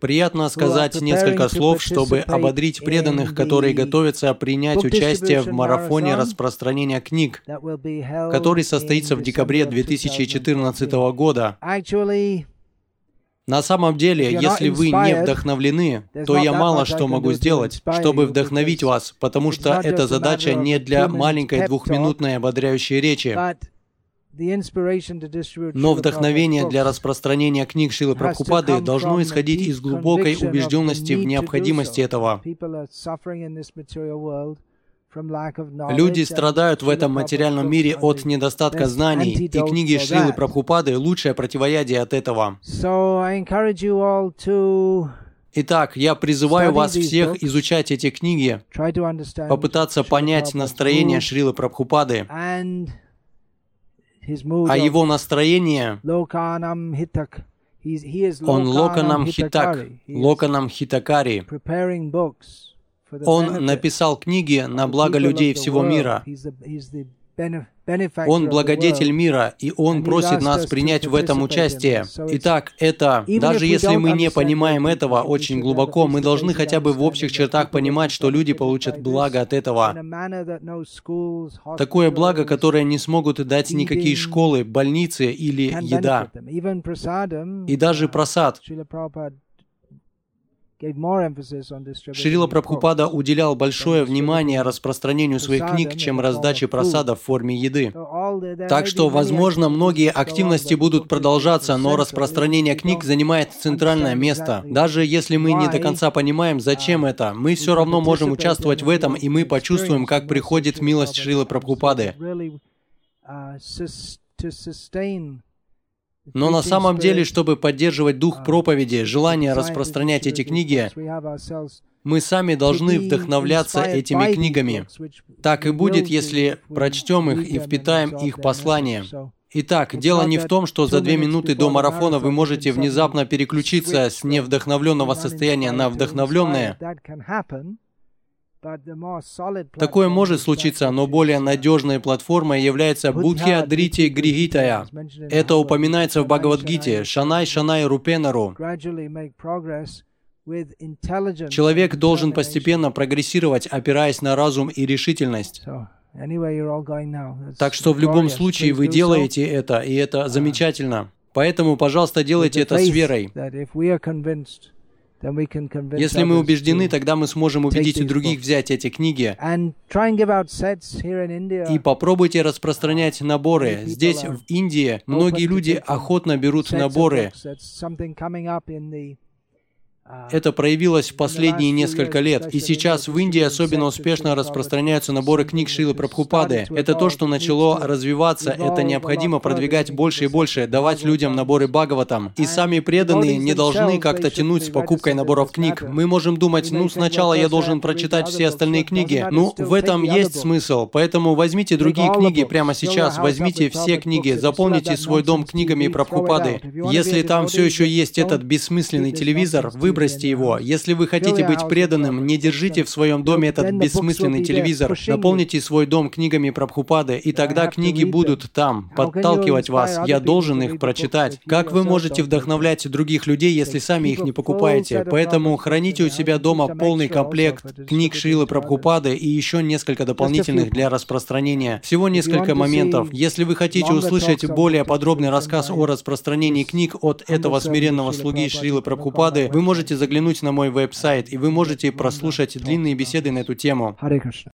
Приятно сказать несколько слов, чтобы ободрить преданных, которые готовятся принять участие в марафоне распространения книг, который состоится в декабре 2014 года. На самом деле, если вы не вдохновлены, то я мало что могу сделать, чтобы вдохновить вас, потому что эта задача не для маленькой двухминутной ободряющей речи. Но вдохновение для распространения книг Шилы Прабхупады должно исходить из глубокой убежденности в необходимости этого. Люди страдают в этом материальном мире от недостатка знаний, и книги Шилы Прабхупады – лучшее противоядие от этого. Итак, я призываю вас всех изучать эти книги, попытаться понять настроение Шрилы Прабхупады, а его настроение, он локанам хитак, локанам хитакари. Он написал книги на благо людей всего мира. Он благодетель мира, и Он просит нас принять в этом участие. Итак, это, даже если мы не понимаем этого очень глубоко, мы должны хотя бы в общих чертах понимать, что люди получат благо от этого. Такое благо, которое не смогут дать никакие школы, больницы или еда. И даже просад. Шрила Прабхупада уделял большое внимание распространению своих книг, чем раздаче просада в форме еды. Так что, возможно, многие активности будут продолжаться, но распространение книг занимает центральное место. Даже если мы не до конца понимаем, зачем это, мы все равно можем участвовать в этом, и мы почувствуем, как приходит милость Шрилы Прабхупады. Но на самом деле, чтобы поддерживать дух проповеди, желание распространять эти книги, мы сами должны вдохновляться этими книгами. Так и будет, если прочтем их и впитаем их послание. Итак, дело не в том, что за две минуты до марафона вы можете внезапно переключиться с невдохновленного состояния на вдохновленное. Такое может случиться, но более надежной платформой является Будхия Дрити Григитая. Это упоминается в Бхагавадгите Шанай Шанай Рупенару. Человек должен постепенно прогрессировать, опираясь на разум и решительность. Так что в любом случае вы делаете это, и это замечательно. Поэтому, пожалуйста, делайте это с верой. Если мы убеждены, тогда мы сможем убедить и других взять эти книги. И попробуйте распространять наборы. Здесь, в Индии, многие люди охотно берут наборы. Это проявилось в последние несколько лет, и сейчас в Индии особенно успешно распространяются наборы книг Шилы Прабхупады. Это то, что начало развиваться, это необходимо продвигать больше и больше, давать людям наборы Бхагаватам. И сами преданные не должны как-то тянуть с покупкой наборов книг. Мы можем думать, ну сначала я должен прочитать все остальные книги. Ну, в этом есть смысл, поэтому возьмите другие книги прямо сейчас, возьмите все книги, заполните свой дом книгами Прабхупады. Если там все еще есть этот бессмысленный телевизор, вы выбросьте его. Если вы хотите быть преданным, не держите в своем доме этот бессмысленный телевизор. Наполните свой дом книгами Прабхупады, и тогда книги будут там, подталкивать вас. Я должен их прочитать. Как вы можете вдохновлять других людей, если сами их не покупаете? Поэтому храните у себя дома полный комплект книг Шилы Прабхупады и еще несколько дополнительных для распространения. Всего несколько моментов. Если вы хотите услышать более подробный рассказ о распространении книг от этого смиренного слуги Шрилы Прабхупады, вы можете заглянуть на мой веб-сайт, и вы можете прослушать длинные беседы на эту тему.